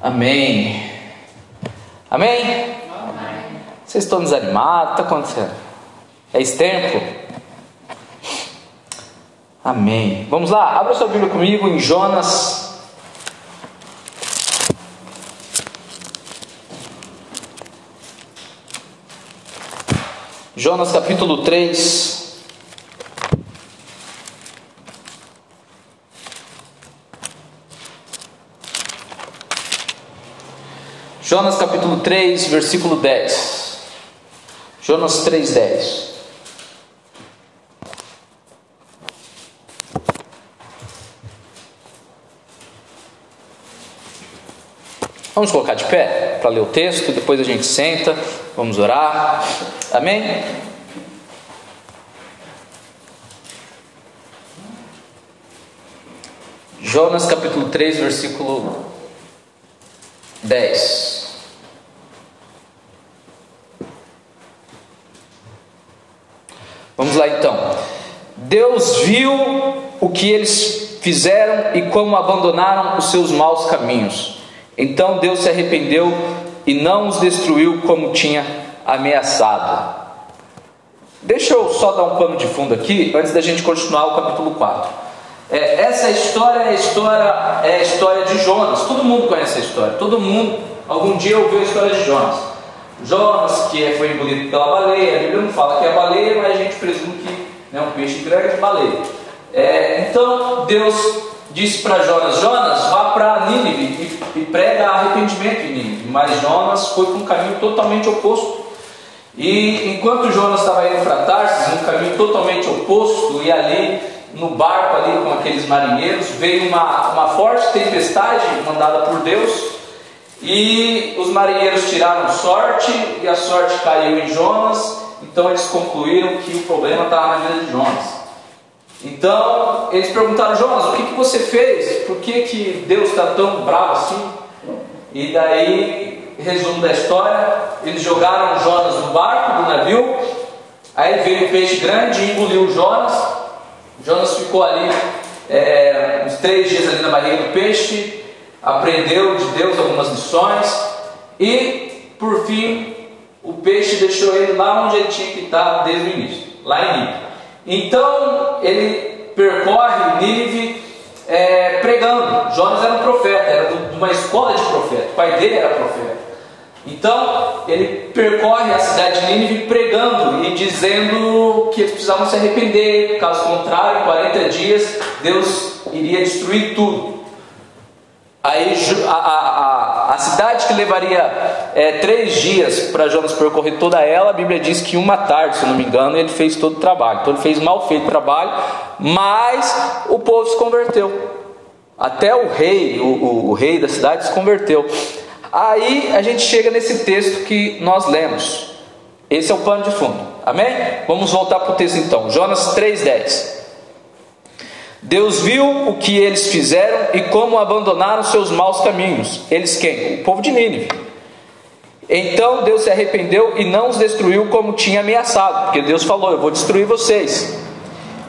Amém. Amém? Vocês estão desanimados? Está acontecendo? É esse tempo? Amém. Vamos lá, abra sua Bíblia comigo em Jonas. Jonas capítulo 3. Jonas capítulo 3, versículo 10. Jonas 3, 10. Vamos colocar de pé para ler o texto, depois a gente senta, vamos orar. Amém? Jonas capítulo 3, versículo 10. Vamos lá então. Deus viu o que eles fizeram e como abandonaram os seus maus caminhos. Então Deus se arrependeu e não os destruiu como tinha ameaçado. Deixa eu só dar um pano de fundo aqui, antes da gente continuar o capítulo 4. É, essa história é a história, é a história de Jonas. Todo mundo conhece a história. Todo mundo algum dia ouviu a história de Jonas. Jonas, que foi engolido pela baleia, a Bíblia não fala que é baleia, mas a gente presume que né, um peixe grande, baleia. É, então Deus disse para Jonas: Jonas, vá para Nínive e, e prega arrependimento em Nínive. Mas Jonas foi para um caminho totalmente oposto. E enquanto Jonas estava indo para Tarsis, um caminho totalmente oposto, e ali no barco ali com aqueles marinheiros, veio uma, uma forte tempestade mandada por Deus e os marinheiros tiraram sorte e a sorte caiu em Jonas, então eles concluíram que o problema estava na vida de Jonas. Então eles perguntaram: Jonas, o que, que você fez? Por que, que Deus está tão bravo assim? E daí, resumo da história: eles jogaram Jonas no barco do navio, aí veio um peixe grande e engoliu Jonas. Jonas ficou ali é, uns três dias ali na barriga do peixe, aprendeu de Deus algumas lições e, por fim, o peixe deixou ele lá onde ele tinha que estar desde o início, lá em Nínive. Então ele percorre Nínive é, pregando. Jonas era um profeta, era de uma escola de profeta, o pai dele era profeta. Então ele percorre a cidade de Nínive pregando e dizendo que eles precisavam se arrepender, caso contrário, em 40 dias Deus iria destruir tudo. Aí a, a, a, cidade que levaria é, três dias para Jonas percorrer toda ela, a Bíblia diz que uma tarde, se não me engano, ele fez todo o trabalho. Então ele fez mal feito o trabalho, mas o povo se converteu. Até o rei, o, o, o rei da cidade se converteu. Aí a gente chega nesse texto que nós lemos. Esse é o pano de fundo. Amém? Vamos voltar para o texto então. Jonas 3,10. Deus viu o que eles fizeram e como abandonaram seus maus caminhos. Eles quem? O povo de Nínive. Então Deus se arrependeu e não os destruiu como tinha ameaçado, porque Deus falou: Eu vou destruir vocês.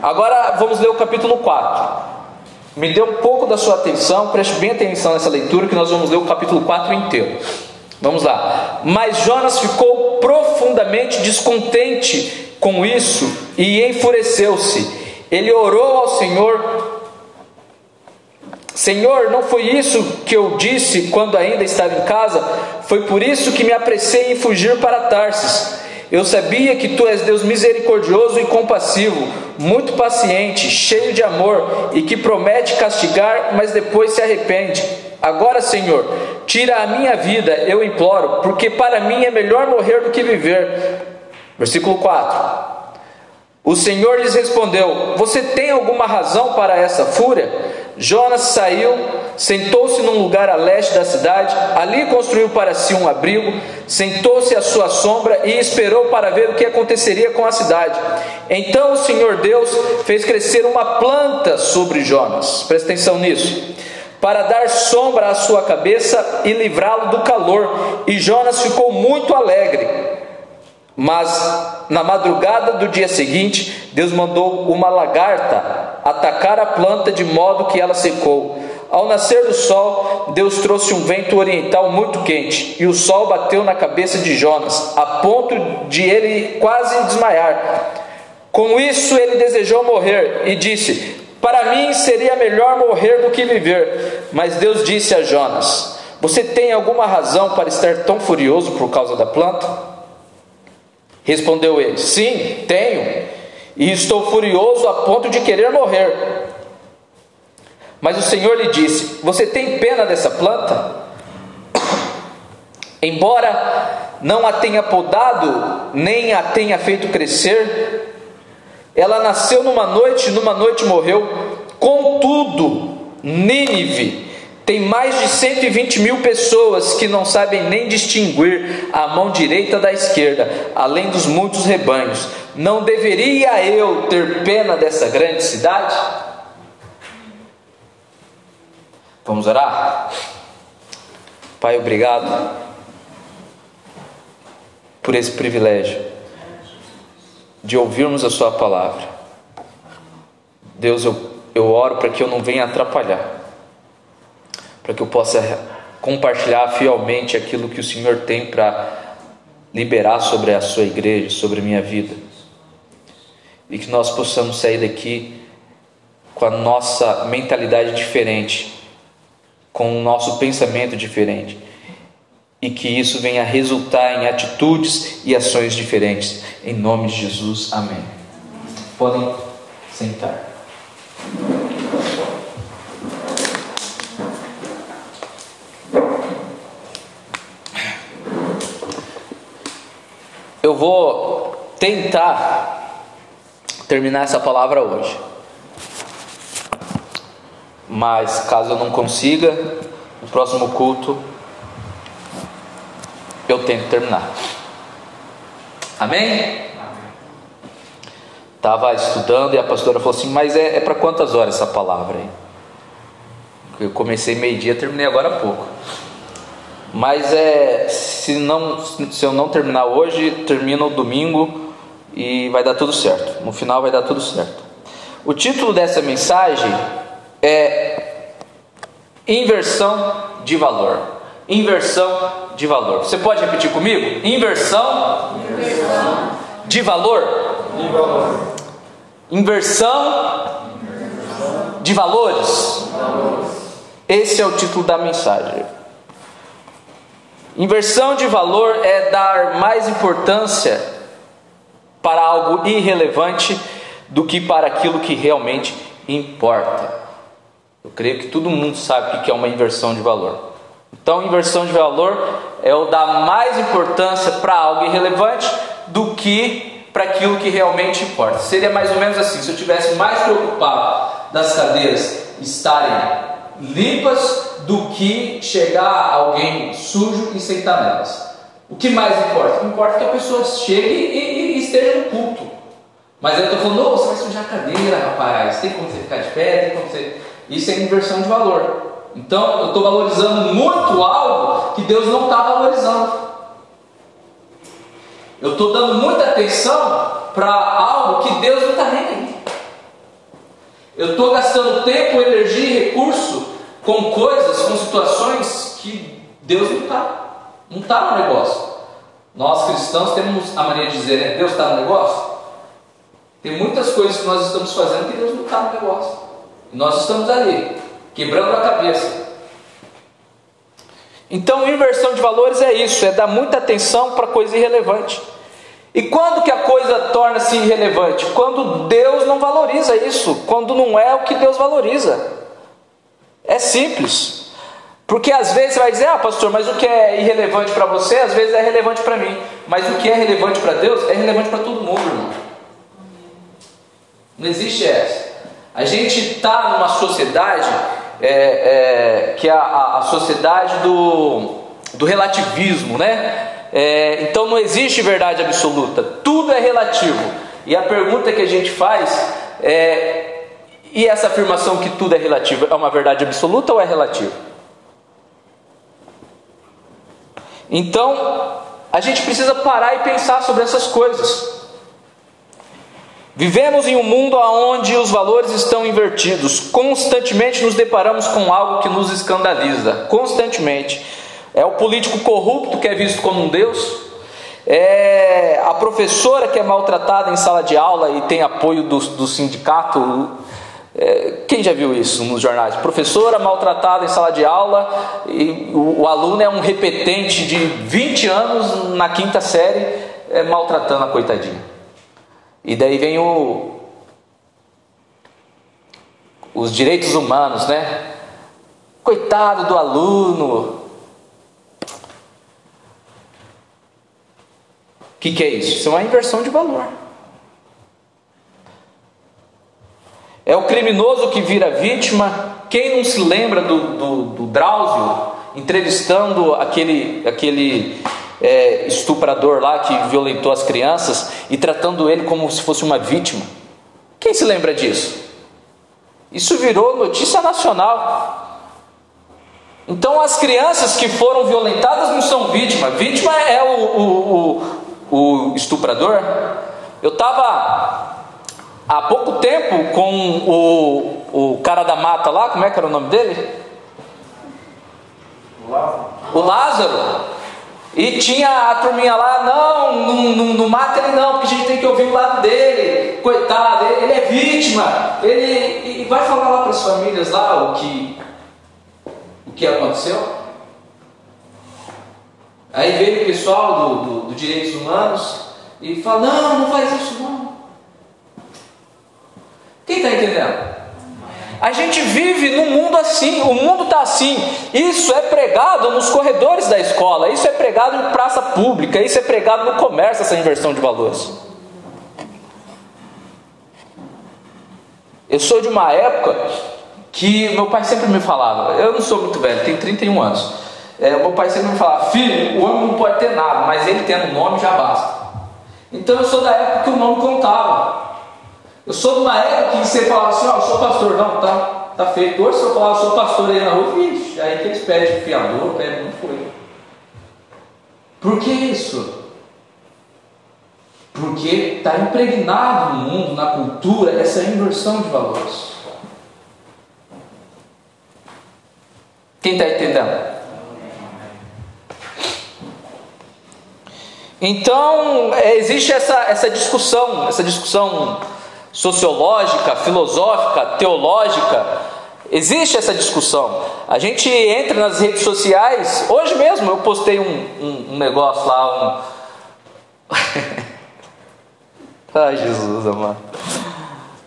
Agora vamos ler o capítulo 4. Me dê um pouco da sua atenção, preste bem atenção nessa leitura, que nós vamos ler o capítulo 4 inteiro. Vamos lá. Mas Jonas ficou profundamente descontente com isso e enfureceu-se ele orou ao Senhor: Senhor, não foi isso que eu disse quando ainda estava em casa? Foi por isso que me apressei em fugir para Tarsis. Eu sabia que tu és Deus misericordioso e compassivo, muito paciente, cheio de amor e que promete castigar, mas depois se arrepende. Agora, Senhor, tira a minha vida, eu imploro, porque para mim é melhor morrer do que viver. Versículo 4. O Senhor lhes respondeu: Você tem alguma razão para essa fúria? Jonas saiu, sentou-se num lugar a leste da cidade, ali construiu para si um abrigo, sentou-se à sua sombra e esperou para ver o que aconteceria com a cidade. Então o Senhor Deus fez crescer uma planta sobre Jonas, presta atenção nisso, para dar sombra à sua cabeça e livrá-lo do calor, e Jonas ficou muito alegre. Mas na madrugada do dia seguinte, Deus mandou uma lagarta atacar a planta de modo que ela secou. Ao nascer do sol, Deus trouxe um vento oriental muito quente, e o sol bateu na cabeça de Jonas, a ponto de ele quase desmaiar. Com isso, ele desejou morrer e disse: Para mim seria melhor morrer do que viver. Mas Deus disse a Jonas: Você tem alguma razão para estar tão furioso por causa da planta? Respondeu ele: Sim, tenho, e estou furioso a ponto de querer morrer. Mas o Senhor lhe disse: Você tem pena dessa planta? Embora não a tenha podado, nem a tenha feito crescer, ela nasceu numa noite, numa noite morreu. Contudo, Nínive tem mais de 120 mil pessoas que não sabem nem distinguir a mão direita da esquerda, além dos muitos rebanhos. Não deveria eu ter pena dessa grande cidade? Vamos orar? Pai, obrigado por esse privilégio de ouvirmos a Sua palavra. Deus, eu, eu oro para que eu não venha atrapalhar, para que eu possa compartilhar fielmente aquilo que o Senhor tem para liberar sobre a Sua igreja, sobre a minha vida, e que nós possamos sair daqui com a nossa mentalidade diferente com o nosso pensamento diferente e que isso venha a resultar em atitudes e ações diferentes. Em nome de Jesus, amém. Podem sentar. Eu vou tentar terminar essa palavra hoje. Mas caso eu não consiga, no próximo culto eu tento terminar. Amém? Estava estudando e a pastora falou assim: Mas é, é para quantas horas essa palavra aí? Eu comecei meio-dia, terminei agora há pouco. Mas é, se, não, se eu não terminar hoje, termino domingo e vai dar tudo certo. No final vai dar tudo certo. O título dessa mensagem é inversão de valor. Inversão de valor. Você pode repetir comigo? Inversão, inversão. De, valor. de valor. Inversão, inversão. De, valores. de valores. Esse é o título da mensagem. Inversão de valor é dar mais importância para algo irrelevante do que para aquilo que realmente importa. Eu creio que todo mundo sabe o que é uma inversão de valor. Então, inversão de valor é o dar mais importância para algo irrelevante do que para aquilo que realmente importa. Seria mais ou menos assim: se eu tivesse mais preocupado das cadeiras estarem limpas do que chegar alguém sujo e sentar nelas. O que mais importa? O que importa é que a pessoa chegue e, e, esteja no culto. Mas eu estou falando, oh, você vai sujar a cadeira, rapaz. Tem como você ficar de pé, tem como você. Isso é inversão de valor. Então eu estou valorizando muito algo que Deus não está valorizando. Eu estou dando muita atenção para algo que Deus não está nem aí. Eu estou gastando tempo, energia e recurso com coisas, com situações que Deus não está. Não está no negócio. Nós cristãos temos a mania de dizer, né? Deus está no negócio. Tem muitas coisas que nós estamos fazendo que Deus não está no negócio. E nós estamos ali, quebrando a cabeça. Então, inversão de valores é isso, é dar muita atenção para coisa irrelevante. E quando que a coisa torna-se irrelevante? Quando Deus não valoriza isso, quando não é o que Deus valoriza. É simples. Porque às vezes você vai dizer, ah, pastor, mas o que é irrelevante para você, às vezes é relevante para mim. Mas o que é relevante para Deus é relevante para todo mundo, irmão. Não existe essa. A gente está numa sociedade é, é, que é a, a, sociedade do, do relativismo, né? É, então não existe verdade absoluta, tudo é relativo. E a pergunta que a gente faz é: e essa afirmação que tudo é relativo é uma verdade absoluta ou é relativa? Então a gente precisa parar e pensar sobre essas coisas. Vivemos em um mundo onde os valores estão invertidos. Constantemente nos deparamos com algo que nos escandaliza. Constantemente. É o político corrupto que é visto como um Deus. É a professora que é maltratada em sala de aula e tem apoio do, do sindicato. É, quem já viu isso nos jornais? Professora maltratada em sala de aula e o, o aluno é um repetente de 20 anos na quinta série é, maltratando a coitadinha. E daí vem o, os direitos humanos, né? Coitado do aluno, O que, que é isso? Isso é uma inversão de valor. É o criminoso que vira vítima. Quem não se lembra do, do, do Drauzio entrevistando aquele, aquele é, estuprador lá que violentou as crianças e tratando ele como se fosse uma vítima? Quem se lembra disso? Isso virou notícia nacional. Então as crianças que foram violentadas não são vítimas. Vítima é o, o, o estuprador, eu estava há pouco tempo com o, o cara da mata lá, como é que era o nome dele? Lázaro. O Lázaro. E tinha a turminha lá, não, não, não, não, mata ele não, porque a gente tem que ouvir o lado dele, coitado, ele, ele é vítima, ele e vai falar lá para as famílias lá o que, o que aconteceu. Aí veio o pessoal do, do, do Direitos Humanos e fala: não, não faz isso não. Quem está entendendo? A gente vive num mundo assim, o mundo está assim. Isso é pregado nos corredores da escola, isso é pregado em praça pública, isso é pregado no comércio, essa inversão de valores. Eu sou de uma época que meu pai sempre me falava, eu não sou muito velho, tenho 31 anos. É, meu pai sempre me falava, filho, o homem não pode ter nada, mas ele tendo um nome já basta. Então eu sou da época que o nome contava. Eu sou de uma época que você falava assim, ó, oh, sou pastor, não, tá, tá feito. Hoje se eu falar, sou pastor aí na rua, vixe, aí que eles pedem fiador, pedem, não foi. Por que isso? Porque está impregnado no mundo, na cultura, essa inversão de valores. Quem está entendendo? Então, é, existe essa, essa discussão, essa discussão sociológica, filosófica, teológica, existe essa discussão. A gente entra nas redes sociais, hoje mesmo eu postei um, um, um negócio lá, um. Ai Jesus, amado.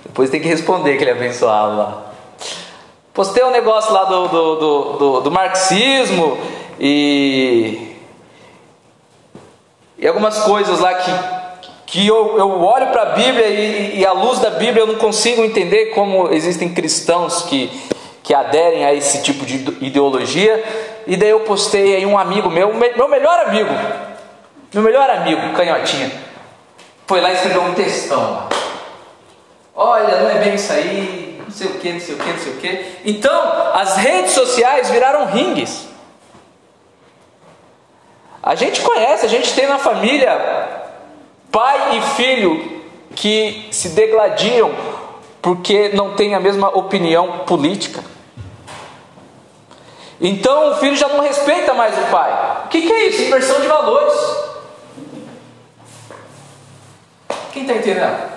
Depois tem que responder aquele abençoado lá. Postei um negócio lá do, do, do, do, do marxismo e e algumas coisas lá que, que eu, eu olho para a Bíblia e, e à luz da Bíblia eu não consigo entender como existem cristãos que, que aderem a esse tipo de ideologia. E daí eu postei aí um amigo meu, meu melhor amigo, meu melhor amigo, canhotinha, foi lá e escreveu um textão Olha, não é bem isso aí, não sei o que, não sei o que, não sei o que. Então, as redes sociais viraram ringues. A gente conhece, a gente tem na família pai e filho que se degladiam porque não tem a mesma opinião política. Então o filho já não respeita mais o pai. O que, que é isso? Inversão de valores. Quem está entendendo?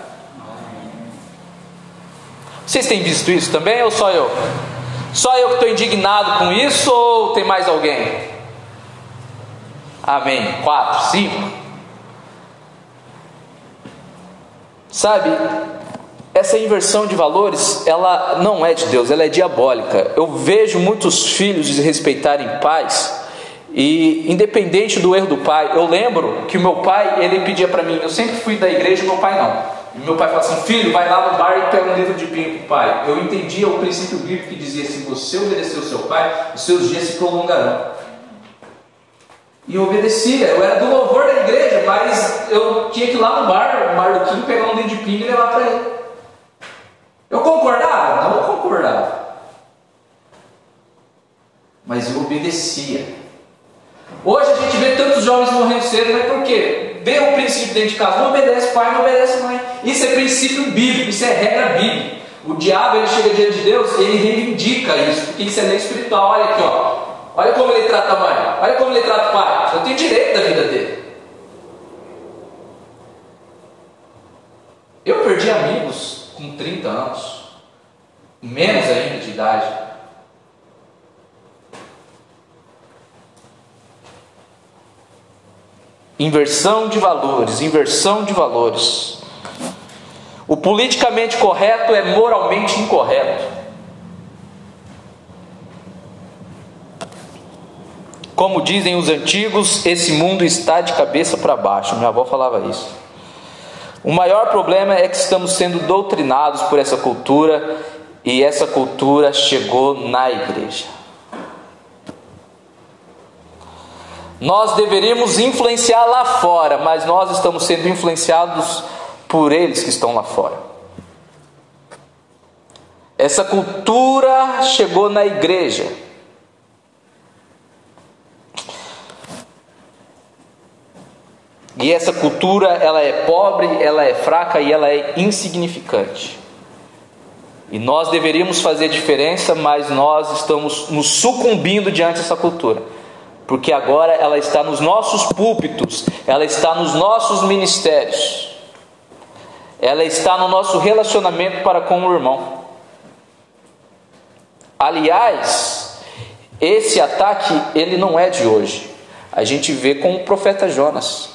Vocês têm visto isso também ou só eu? Só eu que estou indignado com isso ou tem mais alguém? Amém. Quatro, cinco. Sabe, essa inversão de valores, ela não é de Deus, ela é diabólica. Eu vejo muitos filhos desrespeitarem pais e independente do erro do pai, eu lembro que o meu pai, ele pedia para mim, eu sempre fui da igreja, meu pai não. E meu pai falava assim: "Filho, vai lá no bar e pega um livro de pinho pro pai". Eu entendia o princípio bíblico que dizia: se você obedecer o seu pai, os seus dias se prolongarão. E eu obedecia. Eu era do louvor da igreja, mas eu tinha que ir lá no bar, no bar do Kim, pegar um dedo de pinga e levar para ele. Eu concordava? Não concordava. Mas eu obedecia. Hoje a gente vê tantos jovens morrendo cedo, mas por quê? Vê o princípio dentro de casa, não obedece pai, não obedece mãe. Isso é princípio bíblico, isso é regra bíblica. O diabo ele chega diante de Deus, ele reivindica isso, porque isso é lei espiritual. Olha aqui, ó. Olha como ele trata a mãe, olha como ele trata o pai. Eu tenho direito da vida dele. Eu perdi amigos com 30 anos, menos ainda de idade. Inversão de valores, inversão de valores. O politicamente correto é moralmente incorreto. Como dizem os antigos, esse mundo está de cabeça para baixo. Minha avó falava isso. O maior problema é que estamos sendo doutrinados por essa cultura e essa cultura chegou na igreja. Nós deveríamos influenciar lá fora, mas nós estamos sendo influenciados por eles que estão lá fora. Essa cultura chegou na igreja. E essa cultura, ela é pobre, ela é fraca e ela é insignificante. E nós deveríamos fazer diferença, mas nós estamos nos sucumbindo diante dessa cultura. Porque agora ela está nos nossos púlpitos, ela está nos nossos ministérios. Ela está no nosso relacionamento para com o irmão. Aliás, esse ataque ele não é de hoje. A gente vê com o profeta Jonas.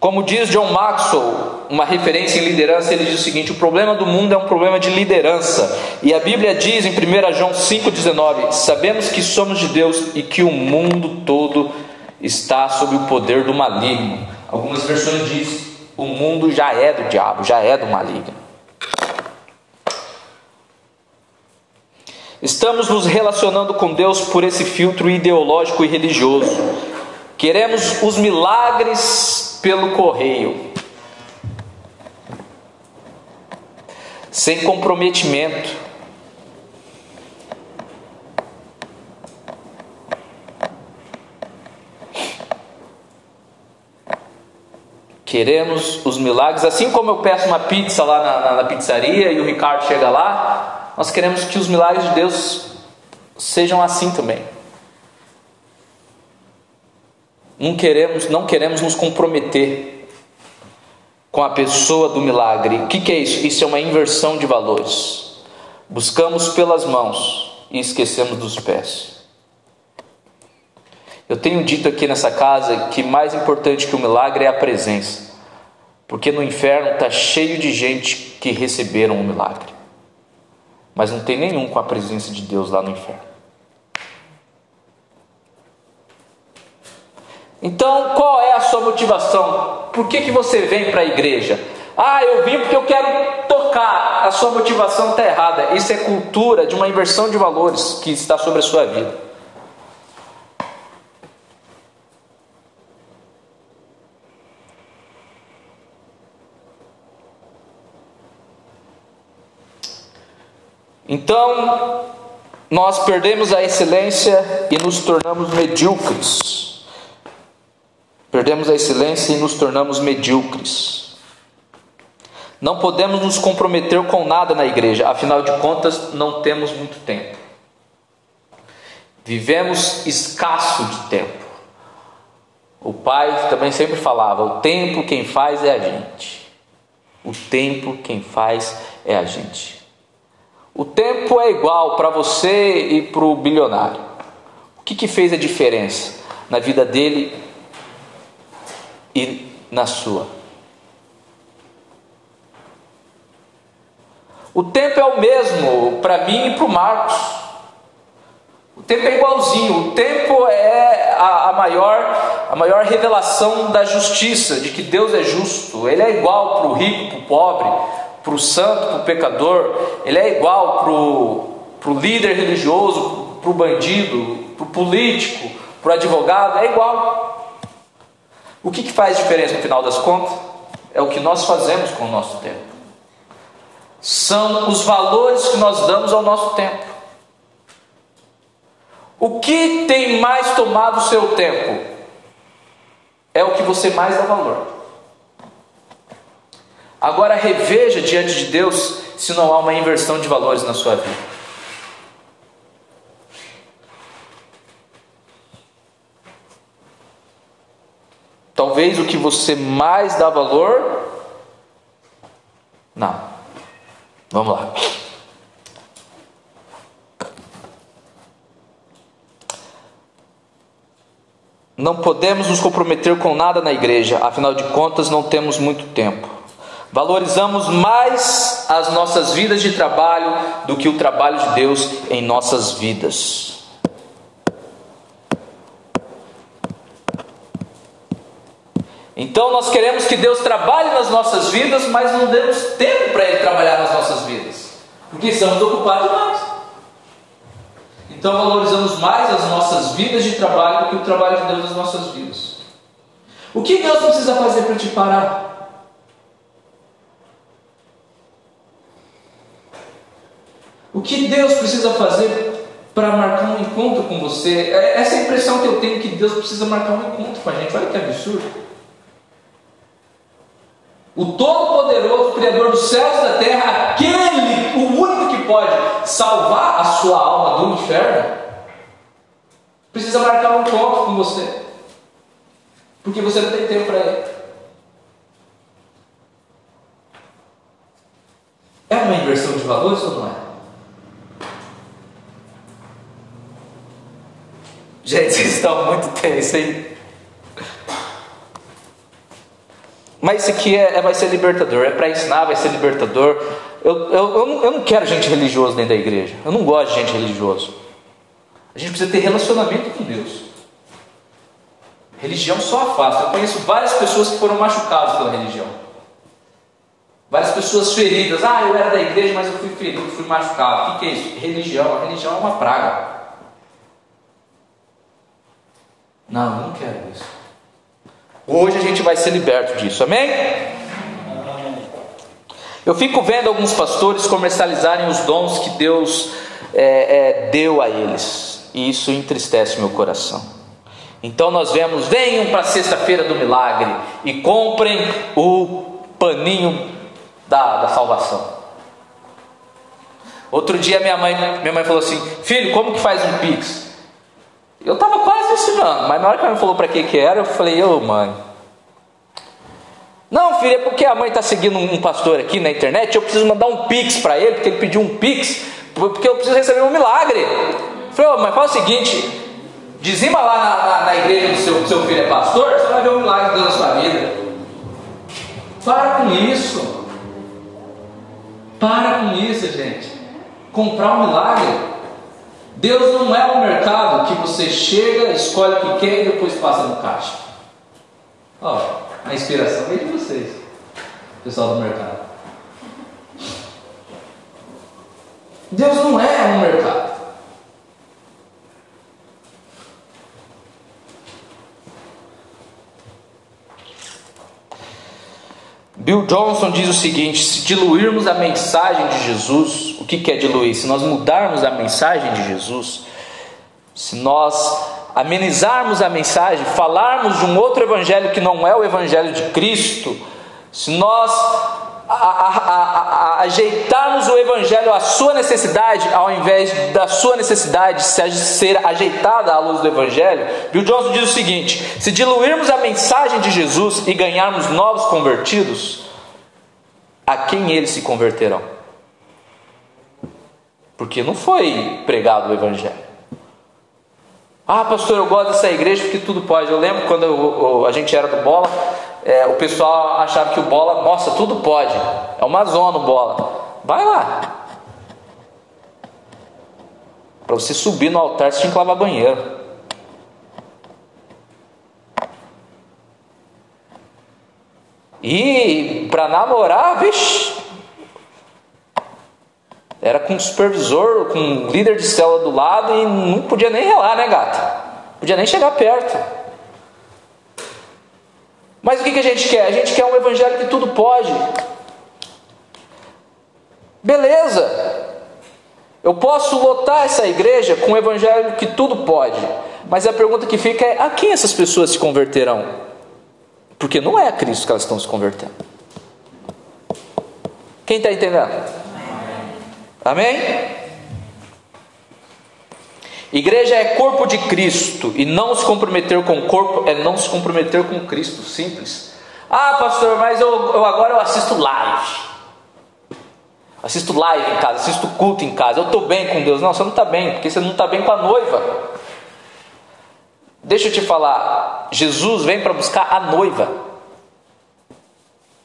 Como diz John Maxwell, uma referência em liderança, ele diz o seguinte: o problema do mundo é um problema de liderança. E a Bíblia diz em 1 João 5,19: Sabemos que somos de Deus e que o mundo todo está sob o poder do maligno. Algumas versões dizem: o mundo já é do diabo, já é do maligno. Estamos nos relacionando com Deus por esse filtro ideológico e religioso. Queremos os milagres pelo correio, sem comprometimento. Queremos os milagres, assim como eu peço uma pizza lá na, na, na pizzaria e o Ricardo chega lá, nós queremos que os milagres de Deus sejam assim também. Não queremos, não queremos nos comprometer com a pessoa do milagre. O que, que é isso? Isso é uma inversão de valores. Buscamos pelas mãos e esquecemos dos pés. Eu tenho dito aqui nessa casa que mais importante que o milagre é a presença, porque no inferno está cheio de gente que receberam o milagre, mas não tem nenhum com a presença de Deus lá no inferno. Então, qual é a sua motivação? Por que, que você vem para a igreja? Ah, eu vim porque eu quero tocar. A sua motivação está errada. Isso é cultura de uma inversão de valores que está sobre a sua vida. Então, nós perdemos a excelência e nos tornamos medíocres. Perdemos a excelência e nos tornamos medíocres. Não podemos nos comprometer com nada na igreja, afinal de contas, não temos muito tempo. Vivemos escasso de tempo. O pai também sempre falava: o tempo quem faz é a gente. O tempo quem faz é a gente. O tempo é igual para você e para o bilionário. O que, que fez a diferença na vida dele e na sua. O tempo é o mesmo para mim e para o Marcos. O tempo é igualzinho. O tempo é a, a, maior, a maior revelação da justiça, de que Deus é justo. Ele é igual para o rico, para o pobre, para o santo, para o pecador. Ele é igual para o líder religioso, para o bandido, para o político, para o advogado. É igual. O que, que faz diferença no final das contas? É o que nós fazemos com o nosso tempo. São os valores que nós damos ao nosso tempo. O que tem mais tomado o seu tempo? é o que você mais dá valor. Agora reveja diante de Deus se não há uma inversão de valores na sua vida. Talvez o que você mais dá valor. Não. Vamos lá. Não podemos nos comprometer com nada na igreja, afinal de contas, não temos muito tempo. Valorizamos mais as nossas vidas de trabalho do que o trabalho de Deus em nossas vidas. Então nós queremos que Deus trabalhe nas nossas vidas, mas não demos tempo para Ele trabalhar nas nossas vidas, porque estamos ocupados demais. Então valorizamos mais as nossas vidas de trabalho do que o trabalho de Deus nas nossas vidas. O que Deus precisa fazer para te parar? O que Deus precisa fazer para marcar um encontro com você? É essa é a impressão que eu tenho que Deus precisa marcar um encontro com a gente. Olha que absurdo. O Todo-Poderoso, Criador dos céus e da terra, aquele, o único que pode salvar a sua alma do inferno, precisa marcar um encontro com você, porque você não tem tempo para ele. É uma inversão de valores ou não é? Gente, vocês estão muito tensos, hein? Mas isso aqui é, é, vai ser libertador, é para ensinar, vai ser libertador. Eu, eu, eu, não, eu não quero gente religiosa dentro da igreja. Eu não gosto de gente religiosa. A gente precisa ter relacionamento com Deus. Religião só afasta. Eu conheço várias pessoas que foram machucadas pela religião. Várias pessoas feridas. Ah, eu era da igreja, mas eu fui ferido, fui machucado. O que, que é isso? Religião. A religião é uma praga. Não, eu não quero isso. Hoje a gente vai ser liberto disso, amém? Eu fico vendo alguns pastores comercializarem os dons que Deus é, é, deu a eles, e isso entristece meu coração. Então nós vemos, venham para a sexta-feira do milagre e comprem o paninho da, da salvação. Outro dia minha mãe, minha mãe falou assim: Filho, como que faz um pix? Eu estava quase ensinando, mas na hora que ela me falou para que que era, eu falei, ô oh, mãe. Não, filho, é porque a mãe está seguindo um pastor aqui na internet, eu preciso mandar um pix para ele, porque ele pediu um pix, porque eu preciso receber um milagre. Eu falei, oh, mas fala o seguinte, dizima lá na, na, na igreja do seu, seu filho é pastor, você vai ver um milagre de Deus na sua vida. Para com isso. Para com isso, gente. Comprar um milagre Deus não é um mercado que você chega, escolhe o que quer e depois passa no caixa. Ó, a inspiração vem de vocês, pessoal do mercado. Deus não é um mercado. Bill Johnson diz o seguinte: se diluirmos a mensagem de Jesus, o que é diluir? Se nós mudarmos a mensagem de Jesus, se nós amenizarmos a mensagem, falarmos de um outro evangelho que não é o evangelho de Cristo, se nós a, a, a, ajeitarmos o evangelho à sua necessidade, ao invés da sua necessidade ser ajeitada à luz do evangelho, Bill Johnson diz o seguinte: se diluirmos a mensagem de Jesus e ganharmos novos convertidos, a quem eles se converterão? Porque não foi pregado o evangelho. Ah, pastor, eu gosto dessa igreja porque tudo pode. Eu lembro quando eu, a gente era do bola, é, o pessoal achava que o bola, nossa, tudo pode. É uma zona o bola. Vai lá. Para você subir no altar, você tinha que lavar banheiro. E para namorar, vixi, era com o supervisor, com o líder de célula do lado e não podia nem relar, né, gata? Podia nem chegar perto. Mas o que, que a gente quer? A gente quer um evangelho que tudo pode. Beleza. Eu posso lotar essa igreja com um evangelho que tudo pode. Mas a pergunta que fica é: a quem essas pessoas se converterão? Porque não é a Cristo que elas estão se convertendo. Quem está entendendo? Amém? Igreja é corpo de Cristo e não se comprometer com o corpo é não se comprometer com Cristo, simples. Ah, pastor, mas eu, eu agora eu assisto live. Assisto live em casa, assisto culto em casa. Eu estou bem com Deus. Não, você não está bem, porque você não está bem com a noiva. Deixa eu te falar, Jesus vem para buscar a noiva.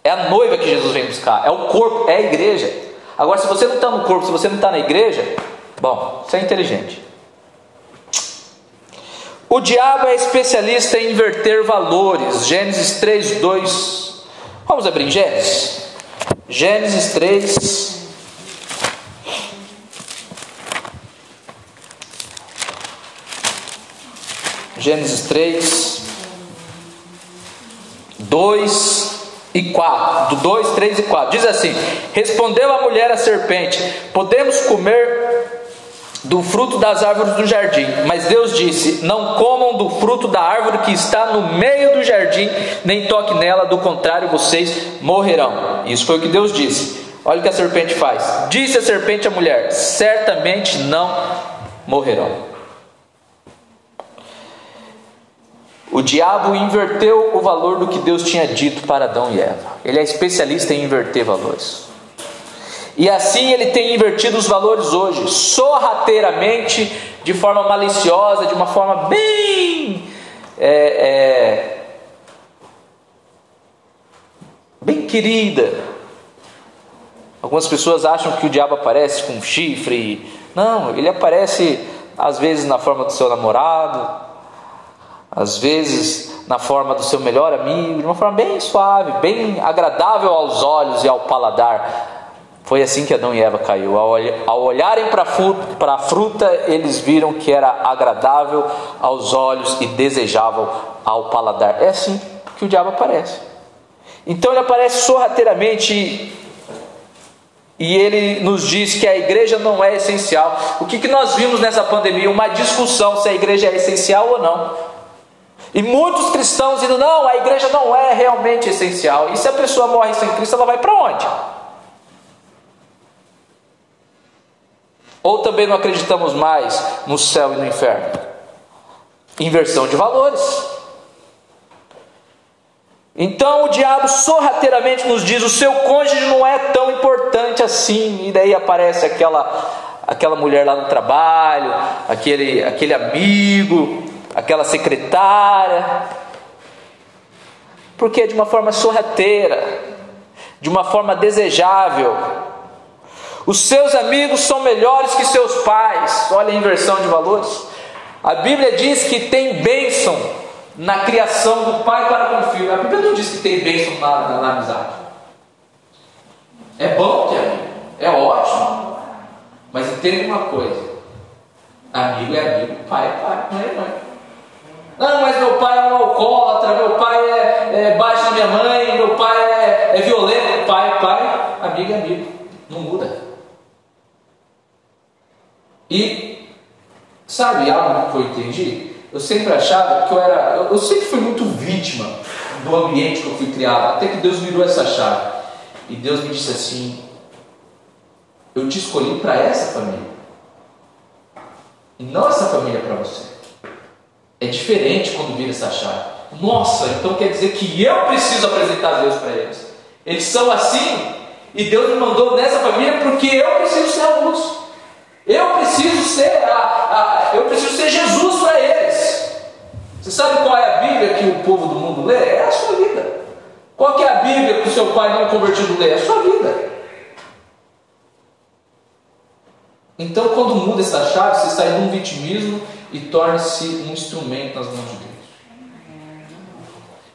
É a noiva que Jesus vem buscar, é o corpo, é a igreja. Agora, se você não está no corpo, se você não está na igreja, bom, você é inteligente. O diabo é especialista em inverter valores. Gênesis 3, 2. Vamos abrir Gênesis? Gênesis 3. Gênesis 3, 2 e 4. Do 2, 3 e 4. Diz assim: Respondeu a mulher à serpente: Podemos comer do fruto das árvores do jardim. Mas Deus disse: Não comam do fruto da árvore que está no meio do jardim, nem toque nela, do contrário vocês morrerão. Isso foi o que Deus disse. Olha o que a serpente faz. Disse a serpente à mulher: Certamente não morrerão. O diabo inverteu o valor do que Deus tinha dito para Adão e Eva. Ele é especialista em inverter valores. E assim ele tem invertido os valores hoje, sorrateiramente, de forma maliciosa, de uma forma bem. É, é, bem querida. Algumas pessoas acham que o diabo aparece com chifre. Não, ele aparece às vezes na forma do seu namorado, às vezes na forma do seu melhor amigo, de uma forma bem suave, bem agradável aos olhos e ao paladar. Foi assim que Adão e Eva caiu. Ao olharem para a fruta, eles viram que era agradável aos olhos e desejável ao paladar. É assim que o diabo aparece. Então ele aparece sorrateiramente e ele nos diz que a igreja não é essencial. O que, que nós vimos nessa pandemia? Uma discussão se a igreja é essencial ou não. E muitos cristãos dizendo: não, a igreja não é realmente essencial. E se a pessoa morre sem Cristo, ela vai para onde? Ou também não acreditamos mais no céu e no inferno? Inversão de valores. Então o diabo sorrateiramente nos diz: o seu cônjuge não é tão importante assim. E daí aparece aquela, aquela mulher lá no trabalho, aquele, aquele amigo, aquela secretária. Porque é de uma forma sorrateira, de uma forma desejável, os seus amigos são melhores que seus pais. Olha a inversão de valores. A Bíblia diz que tem bênção na criação do pai para com o filho. A Bíblia não diz que tem bênção na, na, na amizade. É bom ter amigo, é ótimo. Mas entenda uma coisa: amigo é amigo, pai é pai, mãe é mãe. Não, mas meu pai é um alcoólatra, meu pai é, é baixo na minha mãe, meu pai é, é violento. Pai, pai, amigo é amigo. Não muda. E sabe algo que eu entendi? Eu sempre achava que eu era. Eu, eu sempre fui muito vítima do ambiente que eu fui criado, até que Deus virou essa chave. E Deus me disse assim: Eu te escolhi para essa família. E não essa família para você. É diferente quando vira essa chave. Nossa, então quer dizer que eu preciso apresentar Deus para eles. Eles são assim, e Deus me mandou nessa família porque eu preciso ser a luz. Eu preciso ser a, a eu preciso ser Jesus para eles. Você sabe qual é a Bíblia que o povo do mundo lê? É a sua vida. Qual é a Bíblia que o seu pai não convertido lê? É a sua vida. Então, quando muda essa chave, você sai de um vitimismo e torna-se um instrumento nas mãos de Deus.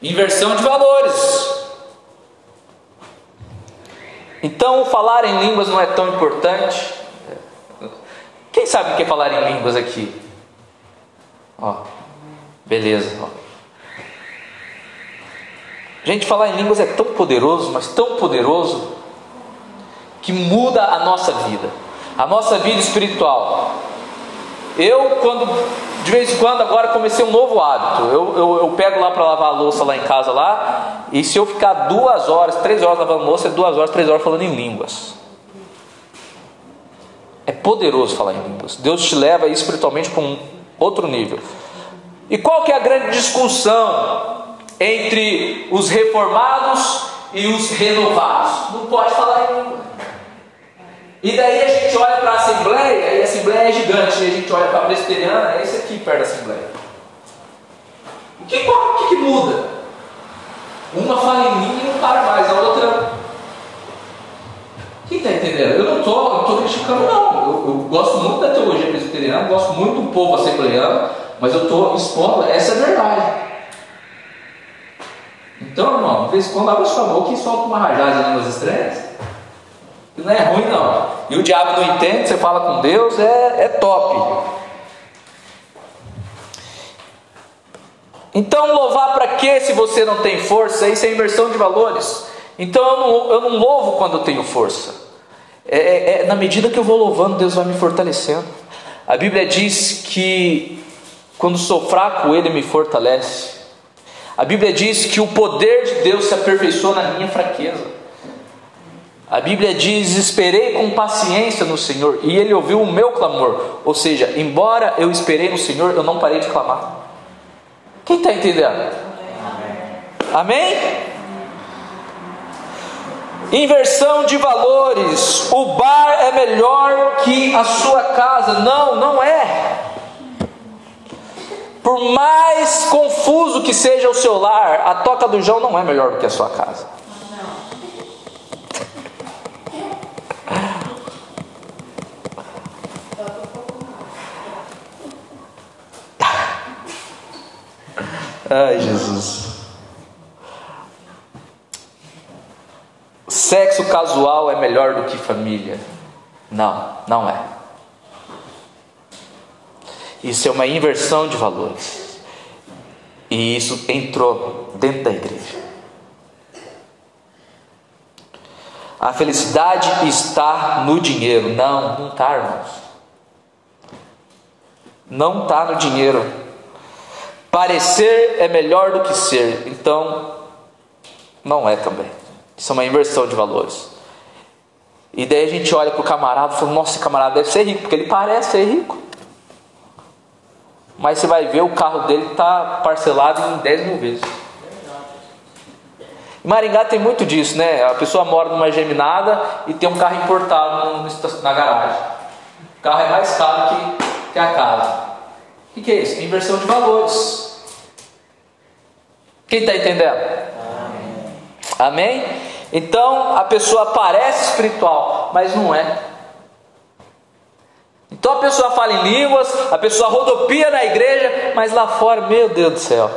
Inversão de valores. Então, falar em línguas não é tão importante. Quem sabe o que é falar em línguas aqui? Ó, beleza. Ó. Gente, falar em línguas é tão poderoso, mas tão poderoso, que muda a nossa vida, a nossa vida espiritual. Eu, quando De vez em quando, agora comecei um novo hábito. Eu, eu, eu pego lá para lavar a louça lá em casa lá, e se eu ficar duas horas, três horas lavando louça, é duas horas, três horas falando em línguas. É poderoso falar em línguas. Deus te leva espiritualmente para um outro nível. E qual que é a grande discussão entre os reformados e os renovados? Não pode falar em língua. E daí a gente olha para a Assembleia, e a Assembleia é gigante, e a gente olha para a Presbiteriana, é esse aqui perto da Assembleia. O que, o que, que muda? Uma fala em língua e não para mais, a outra. Quem está entendendo? Eu não estou criticando, não. Eu, eu, gosto muito da teologia presbiteriana, gosto muito do povo assembleano, mas eu estou expondo, essa é verdade. Então, irmão, de vez em quando abre sua boca e solta uma rajada línguas estranhas. Não é ruim, não. E o diabo não entende, você fala com Deus, é, é top. Então, louvar para quê se você não tem força? Isso é inversão de valores. Então, eu não, eu não louvo quando eu tenho força. É, é, é, na medida que eu vou louvando, Deus vai me fortalecendo. A Bíblia diz que quando sou fraco, Ele me fortalece. A Bíblia diz que o poder de Deus se aperfeiçoa na minha fraqueza. A Bíblia diz: Esperei com paciência no Senhor, e Ele ouviu o meu clamor. Ou seja, embora eu esperei no Senhor, eu não parei de clamar. Quem está entendendo? Amém? Inversão de valores. O bar é melhor que a sua casa. Não, não é. Por mais confuso que seja o seu lar, a toca do João não é melhor do que a sua casa. Ai, Jesus. Sexo casual é melhor do que família? Não, não é. Isso é uma inversão de valores. E isso entrou dentro da igreja. A felicidade está no dinheiro. Não, não está, irmãos. Não está no dinheiro. Parecer é melhor do que ser, então não é também. Isso é uma inversão de valores. E daí a gente olha para o camarada e fala: Nossa, esse camarada deve ser rico, porque ele parece ser rico. Mas você vai ver, o carro dele está parcelado em 10 mil vezes. Em Maringá tem muito disso, né? A pessoa mora numa geminada e tem um carro importado na garagem. O carro é mais caro que, que a casa. O que, é isso? Inversão de valores. Quem está entendendo? Amém. Amém? Então a pessoa parece espiritual, mas não é. Então a pessoa fala em línguas, a pessoa rodopia na igreja, mas lá fora, meu Deus do céu.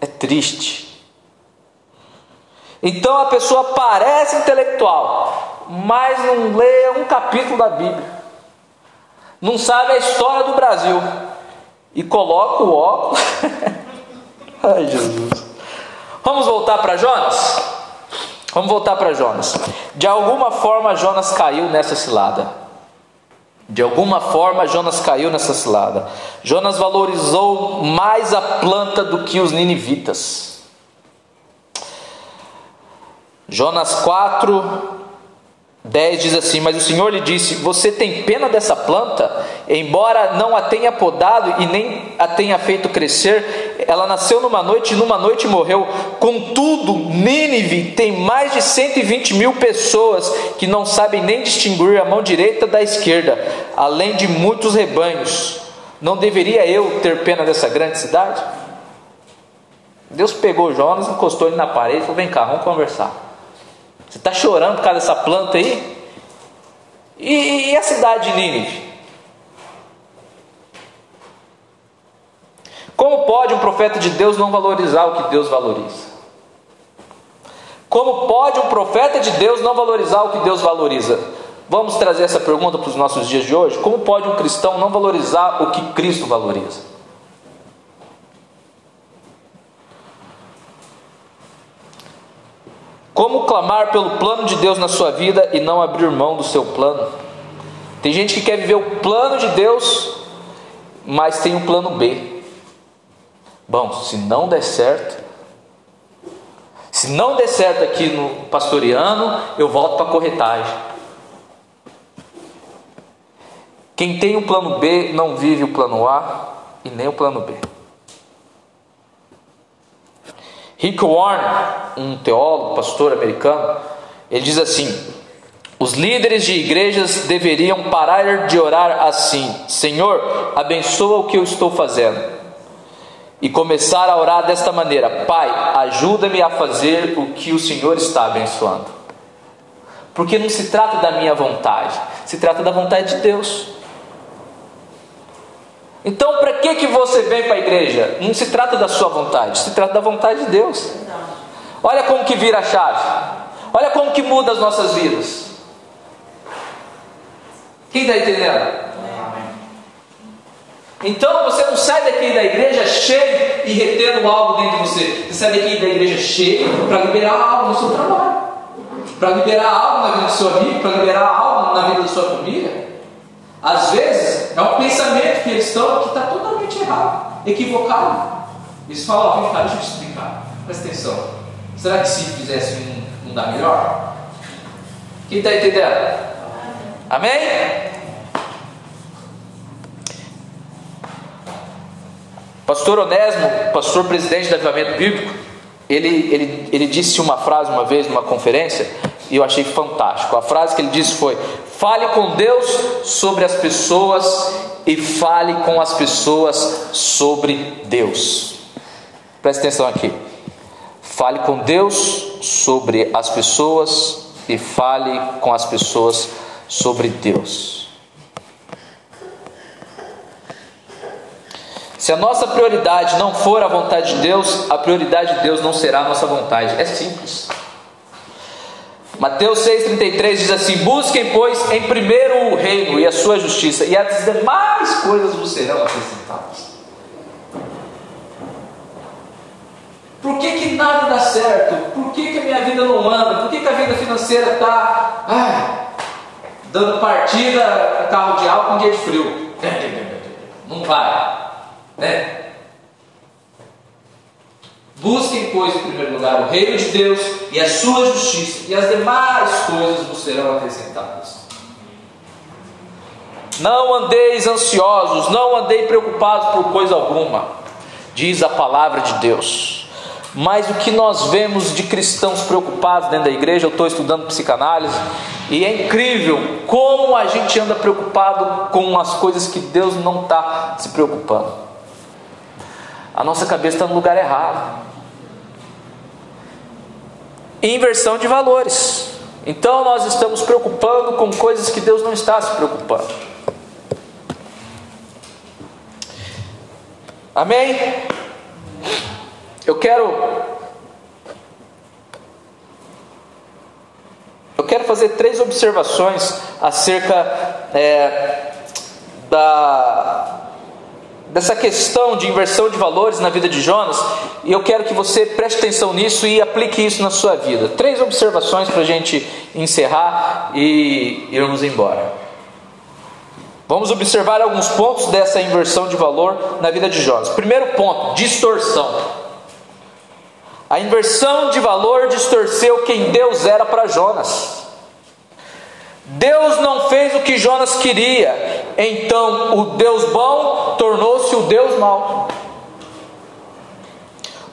É triste. Então a pessoa parece intelectual, mas não lê um capítulo da Bíblia. Não sabe a história do Brasil e coloca o óculos. Ai, Jesus. Vamos voltar para Jonas? Vamos voltar para Jonas. De alguma forma, Jonas caiu nessa cilada. De alguma forma, Jonas caiu nessa cilada. Jonas valorizou mais a planta do que os ninivitas. Jonas 4, 10 diz assim: Mas o Senhor lhe disse: Você tem pena dessa planta? Embora não a tenha podado e nem a tenha feito crescer, ela nasceu numa noite e numa noite morreu. Contudo, Nínive tem mais de 120 mil pessoas que não sabem nem distinguir a mão direita da esquerda, além de muitos rebanhos. Não deveria eu ter pena dessa grande cidade? Deus pegou Jonas, encostou ele na parede e falou: Vem cá, vamos conversar. Você está chorando por causa dessa planta aí? E, e a cidade de Nínive? Como pode um profeta de Deus não valorizar o que Deus valoriza? Como pode um profeta de Deus não valorizar o que Deus valoriza? Vamos trazer essa pergunta para os nossos dias de hoje? Como pode um cristão não valorizar o que Cristo valoriza? Como clamar pelo plano de Deus na sua vida e não abrir mão do seu plano? Tem gente que quer viver o plano de Deus, mas tem um plano B. Bom, se não der certo, se não der certo aqui no pastoriano, eu volto para a corretagem. Quem tem o plano B não vive o plano A e nem o plano B. Rick Warren, um teólogo, pastor americano, ele diz assim: os líderes de igrejas deveriam parar de orar assim: Senhor, abençoa o que eu estou fazendo. E começar a orar desta maneira: Pai, ajuda-me a fazer o que o Senhor está abençoando. Porque não se trata da minha vontade, se trata da vontade de Deus. Então, para que, que você vem para a igreja? Não se trata da sua vontade, se trata da vontade de Deus. Olha como que vira a chave. Olha como que muda as nossas vidas. Quem está entendendo? Então você não sai daqui da igreja cheio e retendo algo dentro de você. Você sai daqui da igreja cheio para liberar algo no seu trabalho, para liberar algo na vida do seu amigo, para liberar algo na vida da sua família. Às vezes é um pensamento que eles estão que está totalmente errado, equivocado. Eles falam, ó, vem cá, deixa eu te explicar. Presta atenção. Será que se fizesse um, não dá melhor? Quem está entendendo? Amém? Pastor Onésimo, pastor presidente do Avivamento Bíblico, ele, ele, ele disse uma frase uma vez numa conferência e eu achei fantástico. A frase que ele disse foi: Fale com Deus sobre as pessoas e fale com as pessoas sobre Deus. Preste atenção aqui. Fale com Deus sobre as pessoas e fale com as pessoas sobre Deus. Se a nossa prioridade não for a vontade de Deus, a prioridade de Deus não será a nossa vontade. É simples. Mateus 6,33 diz assim: Busquem, pois, em primeiro o reino e a sua justiça, e as demais coisas vos serão acrescentadas. Por que, que nada dá certo? Por que, que a minha vida não anda? Por que, que a vida financeira está dando partida carro de álcool em dia de frio. Não vai. Né? Busquem, pois, em primeiro lugar o reino de Deus e a sua justiça, e as demais coisas vos serão acrescentadas. Não andeis ansiosos, não andei preocupados por coisa alguma, diz a palavra de Deus. Mas o que nós vemos de cristãos preocupados dentro da igreja, eu estou estudando psicanálise, e é incrível como a gente anda preocupado com as coisas que Deus não está se preocupando. A nossa cabeça está no lugar errado. Inversão de valores. Então nós estamos preocupando com coisas que Deus não está se preocupando. Amém? Eu quero Eu quero fazer três observações acerca é, da, dessa questão de inversão de valores na vida de Jonas, e eu quero que você preste atenção nisso e aplique isso na sua vida. Três observações para a gente encerrar e irmos embora. Vamos observar alguns pontos dessa inversão de valor na vida de Jonas. Primeiro ponto: distorção. A inversão de valor distorceu quem Deus era para Jonas. Deus não fez o que Jonas queria, então o Deus bom tornou-se o Deus mau.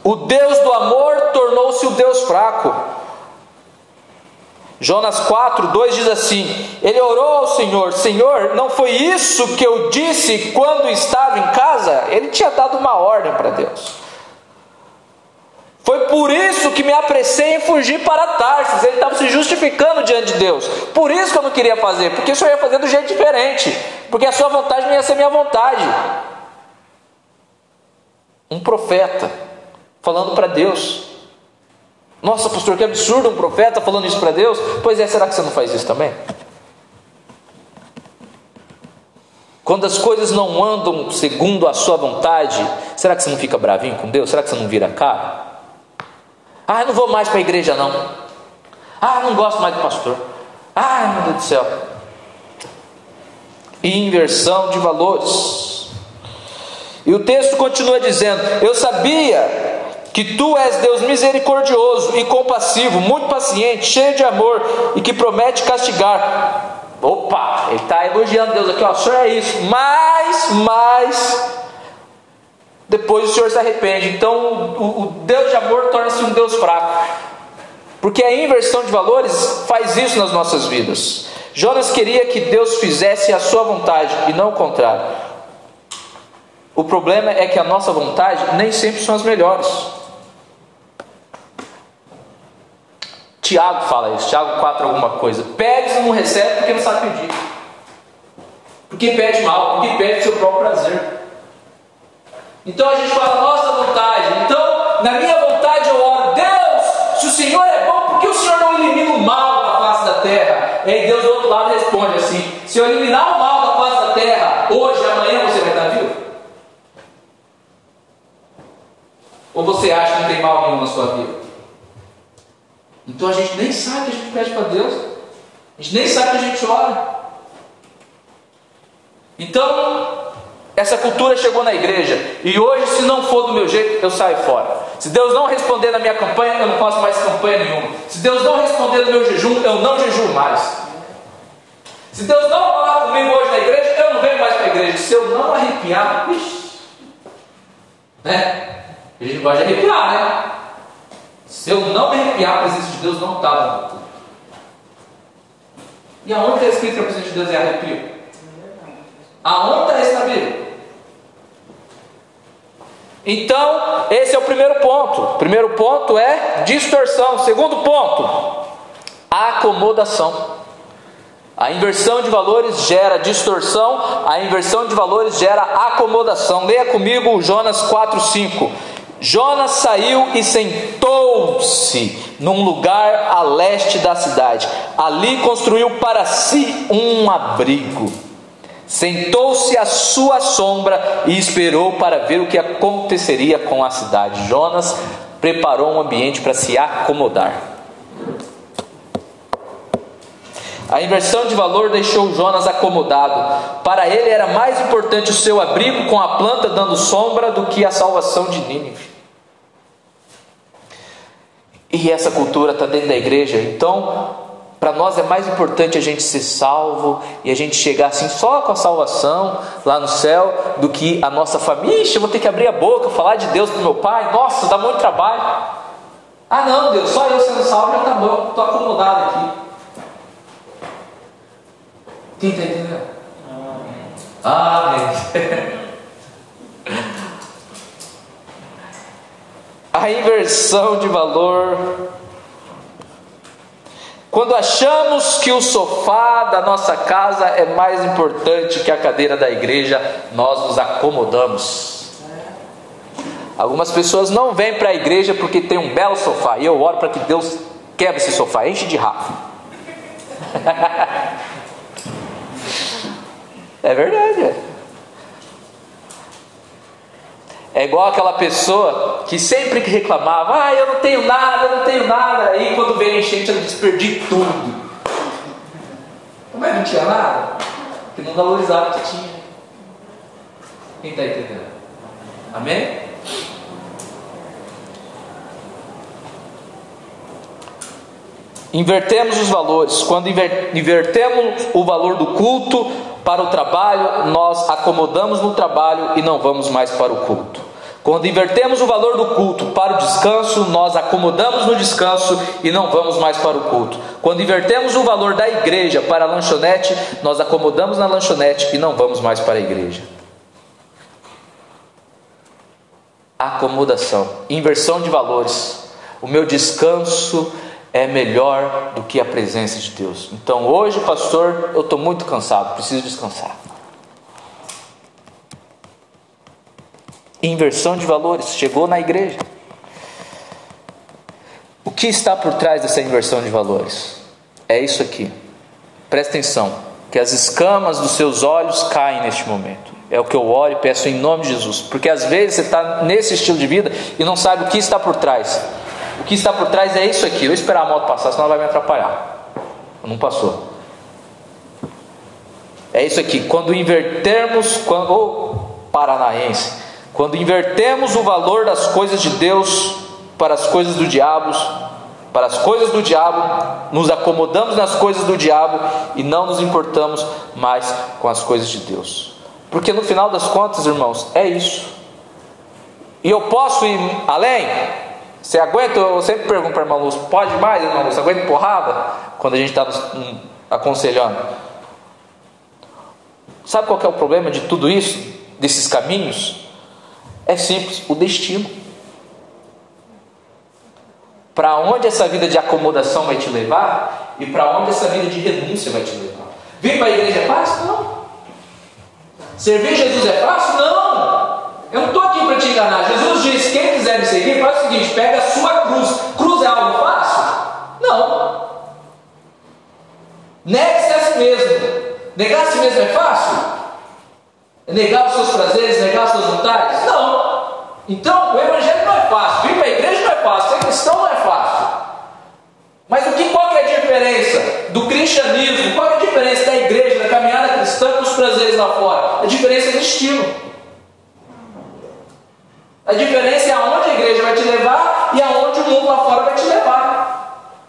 O Deus do amor tornou-se o Deus fraco. Jonas 4, 2 diz assim: Ele orou ao Senhor, Senhor, não foi isso que eu disse quando estava em casa? Ele tinha dado uma ordem para Deus. Por isso que me apressei em fugir para Tarsis. Ele estava se justificando diante de Deus. Por isso que eu não queria fazer, porque o Senhor ia fazer do jeito diferente. Porque a sua vontade não ia ser minha vontade. Um profeta falando para Deus. Nossa, pastor, que absurdo um profeta falando isso para Deus. Pois é, será que você não faz isso também? Quando as coisas não andam segundo a sua vontade, será que você não fica bravinho com Deus? Será que você não vira cara? Ah, não vou mais para a igreja não. Ah, não gosto mais do pastor. Ah, meu Deus do céu. Inversão de valores. E o texto continua dizendo: Eu sabia que tu és Deus misericordioso e compassivo, muito paciente, cheio de amor e que promete castigar. Opa, ele está elogiando Deus aqui, ó, o senhor é isso, mas, mas, depois o senhor se arrepende. Então, o, o Deus de amor torna-se um Deus fraco, porque a inversão de valores faz isso nas nossas vidas. Jonas queria que Deus fizesse a sua vontade e não o contrário. O problema é que a nossa vontade nem sempre são as melhores. Tiago fala isso, Tiago 4 alguma coisa. Pede e não recebe porque não sabe pedir. Porque pede mal, porque pede seu próprio prazer. Então a gente fala, nossa vontade. Então, na minha vontade eu oro, Deus, se o Senhor é bom, por que o Senhor não elimina o mal da face da terra? E aí Deus do outro lado responde assim: se eu eliminar o mal da face da terra, hoje, amanhã você vai estar vivo? Ou você acha que não tem mal nenhum na sua vida? Então a gente nem sabe que a gente pede para Deus, a gente nem sabe que a gente ora. Então, essa cultura chegou na igreja, e hoje, se não for do meu jeito, eu saio fora. Se Deus não responder na minha campanha, eu não faço mais campanha nenhuma. Se Deus não responder no meu jejum, eu não jejuo mais. Se Deus não falar comigo hoje na igreja, eu não venho mais para a igreja. Se eu não arrepiar, vixi, né? A gente gosta de arrepiar, né? Se eu não me arrepiar, a presença de Deus não estava no culto. E aonde está escrito que a presença de Deus é arrepio? Aonde está Bíblia? Então, esse é o primeiro ponto. Primeiro ponto é distorção. Segundo ponto, acomodação. A inversão de valores gera distorção, a inversão de valores gera acomodação. Leia comigo Jonas 4:5. Jonas saiu e sentou-se num lugar a leste da cidade. Ali construiu para si um abrigo. Sentou-se à sua sombra e esperou para ver o que aconteceria com a cidade. Jonas preparou um ambiente para se acomodar. A inversão de valor deixou Jonas acomodado. Para ele era mais importante o seu abrigo com a planta dando sombra do que a salvação de Nínive. E essa cultura está dentro da igreja. Então, para nós é mais importante a gente ser salvo e a gente chegar assim só com a salvação lá no céu do que a nossa família. Ixi, eu vou ter que abrir a boca, falar de Deus para meu pai. Nossa, dá muito trabalho. Ah, não, Deus, só eu sendo salvo já está bom. Estou acomodado aqui. Quem está entendendo? Amém. Amém. a inversão de valor. Quando achamos que o sofá da nossa casa é mais importante que a cadeira da igreja, nós nos acomodamos. Algumas pessoas não vêm para a igreja porque tem um belo sofá, e eu oro para que Deus quebre esse sofá, enche de rafa. é verdade. É. É igual aquela pessoa que sempre que reclamava, ah, eu não tenho nada, eu não tenho nada. Aí quando veio a enchente, ela desperdi tudo. Mas não tinha nada? Porque não valorizava o que tinha. Quem está entendendo? Amém? Invertemos os valores. Quando invertemos o valor do culto para o trabalho, nós acomodamos no trabalho e não vamos mais para o culto. Quando invertemos o valor do culto para o descanso, nós acomodamos no descanso e não vamos mais para o culto. Quando invertemos o valor da igreja para a lanchonete, nós acomodamos na lanchonete e não vamos mais para a igreja. Acomodação, inversão de valores. O meu descanso é melhor do que a presença de Deus. Então hoje, pastor, eu estou muito cansado, preciso descansar. Inversão de valores chegou na igreja. O que está por trás dessa inversão de valores? É isso aqui. Presta atenção, que as escamas dos seus olhos caem neste momento. É o que eu oro e peço em nome de Jesus, porque às vezes você está nesse estilo de vida e não sabe o que está por trás. O que está por trás é isso aqui. Eu esperar a moto passar, senão ela vai me atrapalhar. Não passou. É isso aqui. Quando invertermos, quando, oh, paranaense, quando invertemos o valor das coisas de Deus para as coisas do diabo, para as coisas do diabo, nos acomodamos nas coisas do diabo e não nos importamos mais com as coisas de Deus. Porque no final das contas, irmãos, é isso. E eu posso ir além? Você aguenta? Eu sempre pergunto para a irmã Luz: pode mais, irmã Luz? Aguenta porrada? Quando a gente está hum, aconselhando. Sabe qual é o problema de tudo isso? Desses caminhos? É simples: o destino. Para onde essa vida de acomodação vai te levar e para onde essa vida de renúncia vai te levar. Vir para a igreja é fácil? Não. Servir Jesus é fácil? Não. Eu não estou aqui para te enganar. Jesus disse: quem quiser me seguir, faz o seguinte: pega a sua cruz. Cruz é algo fácil? Não. Negue-se a si mesmo. Negar a si mesmo é fácil? Negar os seus prazeres, negar as suas vontades? Não. Então, o evangelho não é fácil. Vir para a igreja não é fácil. Ser cristão não é fácil. Mas o que, qual que é a diferença do cristianismo? Qual é a diferença da igreja, da caminhada cristã com os prazeres lá fora? A diferença é destino. A diferença é aonde a igreja vai te levar e aonde o mundo lá fora vai te levar.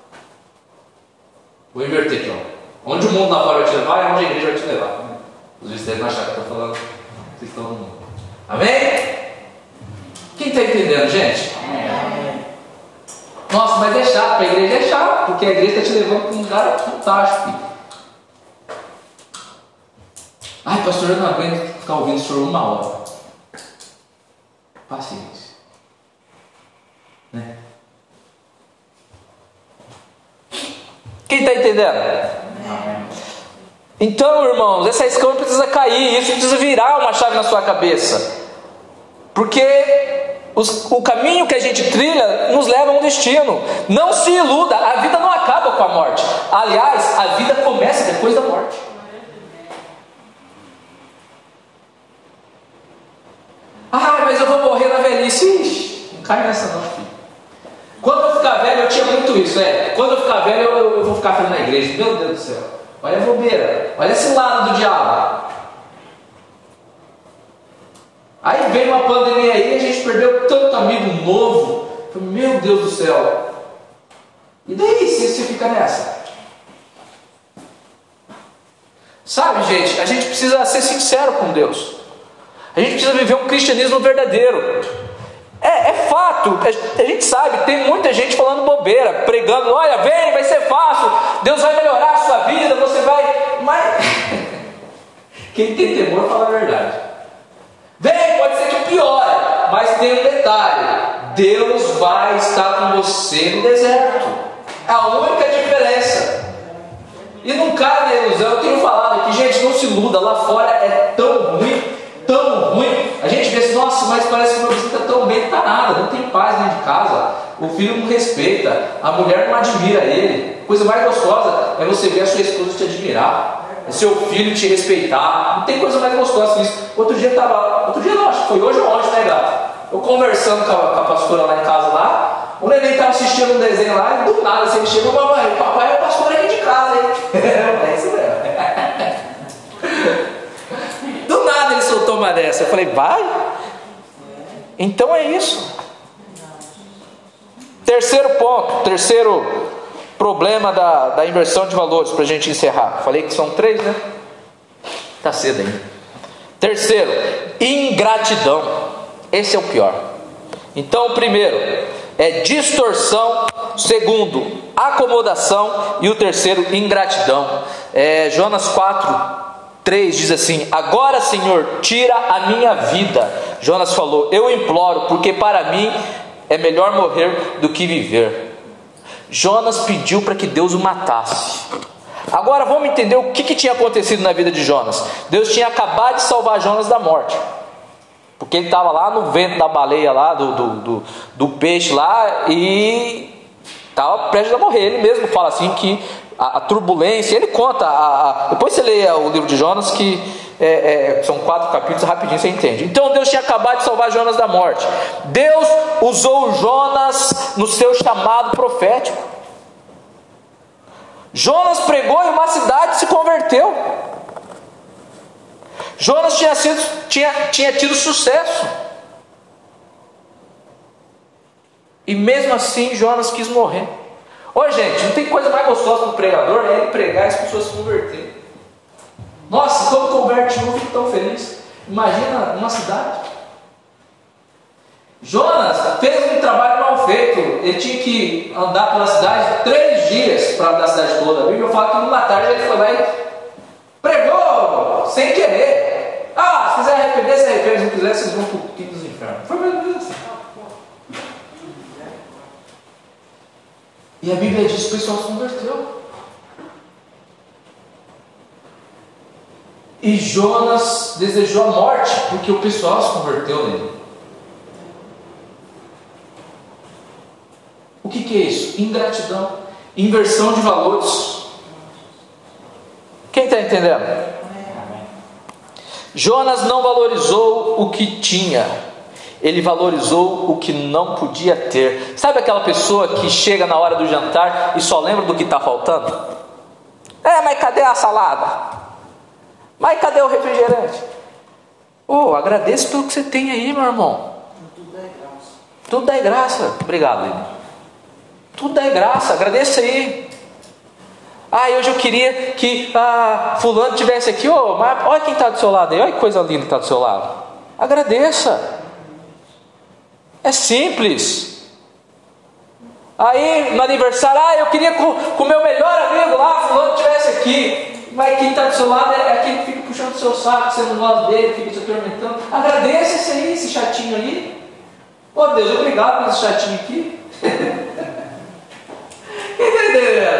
Vou inverter, João. Onde o mundo lá fora vai te levar e aonde a igreja vai te levar. Os visitantes não achar que eu estou falando, vocês estão no mundo. Amém? Quem está entendendo, gente? Amém. Nossa, mas é chato, para a igreja é chato, porque a igreja está te levando para um lugar fantástico. Ai, pastor, eu não aguento ficar ouvindo o senhor uma hora. Paciência. Né? Quem está entendendo? Então, irmãos, essa escama precisa cair, isso precisa virar uma chave na sua cabeça. Porque os, o caminho que a gente trilha nos leva a um destino. Não se iluda, a vida não acaba com a morte. Aliás, a vida começa depois da morte. Ah, mas eu vou velhice. Ixi, não cai nessa não, filho. Quando eu ficar velho, eu tinha muito isso, é. Quando eu ficar velho, eu, eu vou ficar feliz na igreja. Meu Deus do céu. Olha a bobeira. Olha esse lado do diabo. Aí veio uma pandemia aí, a gente perdeu tanto amigo novo. Meu Deus do céu. E daí se você fica nessa? Sabe, gente, a gente precisa ser sincero com Deus. A gente precisa viver um cristianismo verdadeiro. É, é fato, a gente sabe, tem muita gente falando bobeira, pregando, olha, vem, vai ser fácil, Deus vai melhorar a sua vida, você vai. Mas quem tem temor fala a verdade. Vem, pode ser que piore, mas tem um detalhe: Deus vai estar com você no deserto. A única diferença. E não cai na ilusão, eu tenho falado aqui, gente, não se iluda, lá fora é tão ruim tão ruim. A gente vê assim, nossa, mas parece que meu nada, não tem paz dentro de casa. O filho não respeita, a mulher não admira ele. Coisa mais gostosa é você ver a sua esposa te admirar, é seu filho te respeitar. Não tem coisa mais gostosa que isso. Outro dia estava, outro dia não, acho que foi hoje ou ontem, né, gato? Eu conversando com a, com a pastora lá em casa lá, o neném estava assistindo um desenho lá e do nada assim, ele chegou, mamãe, papai é o pastor aqui de casa, hein? é isso mesmo. soltou uma dessa. Eu falei, vai? Então é isso. Terceiro ponto, terceiro problema da, da inversão de valores, para a gente encerrar. Falei que são três, né? Está cedo ainda. Terceiro, ingratidão. Esse é o pior. Então, primeiro é distorção. Segundo, acomodação. E o terceiro, ingratidão. É, Jonas 4, 3 diz assim: Agora, Senhor, tira a minha vida. Jonas falou: Eu imploro, porque para mim é melhor morrer do que viver. Jonas pediu para que Deus o matasse. Agora vamos entender o que, que, tinha acontecido na vida de Jonas. Deus tinha acabado de salvar Jonas da morte. Porque ele estava lá no vento da baleia lá, do, do, do, do peixe lá, e estava prestes a morrer. Ele mesmo fala assim que a, a turbulência. Ele conta, a, a, depois você lê o livro de Jonas, que é, é, são quatro capítulos, rapidinho você entende. Então Deus tinha acabado de salvar Jonas da morte. Deus usou Jonas no seu chamado profético. Jonas pregou e uma cidade se converteu. Jonas tinha, sido, tinha, tinha tido sucesso. E mesmo assim Jonas quis morrer. Oi, gente, não tem coisa mais gostosa para o pregador é ele pregar e as pessoas se converterem. Nossa, quando converte um, fico tão feliz. Imagina uma cidade. Jonas fez um trabalho mal feito. Ele tinha que andar pela cidade três dias para andar a cidade toda. A Bíblia fala que numa tarde ele foi lá e pregou sem querer. Ah, se quiser arrepender, se arrepende. Se não quiser, vocês vão para o quinto dos infernos. Foi mesmo assim. E a Bíblia diz que o pessoal se converteu. E Jonas desejou a morte porque o pessoal se converteu nele. O que, que é isso? Ingratidão, inversão de valores. Quem está entendendo? Jonas não valorizou o que tinha, ele valorizou o que não podia ter. Sabe aquela pessoa que chega na hora do jantar e só lembra do que está faltando? É, mas cadê a salada? Mas cadê o refrigerante? Oh, agradeço pelo que você tem aí, meu irmão. Tudo dá graça. Tudo dá graça. Obrigado, Lino. Tudo dá graça. Agradeça aí. Ah, hoje eu queria que ah, fulano tivesse aqui. Oh, mas olha quem está do seu lado aí. Olha que coisa linda que está do seu lado. Agradeça. É simples. Aí no aniversário, ah, eu queria com o meu melhor amigo lá, fulano tivesse aqui. Mas quem está do seu lado é aquele que fica puxando o seu saco, sendo do lado dele, fica te atormentando. Agradeça esse aí, esse chatinho aí. Pô Deus, obrigado por esse chatinho aqui. Entendeu?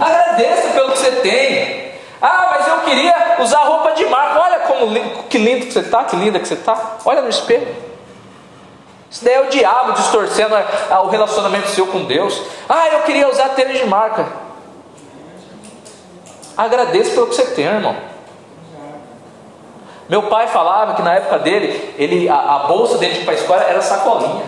Agradeça pelo que você tem. Ah, mas eu queria usar roupa de marca. Olha como que lindo que você está, que linda que você está. Olha no espelho. Isso daí é o diabo distorcendo o relacionamento seu com Deus. Ah, eu queria usar tênis de marca. Agradeça pelo que você tem, irmão. Meu pai falava que na época dele, ele, a, a bolsa dele de ir para a escola era sacolinha.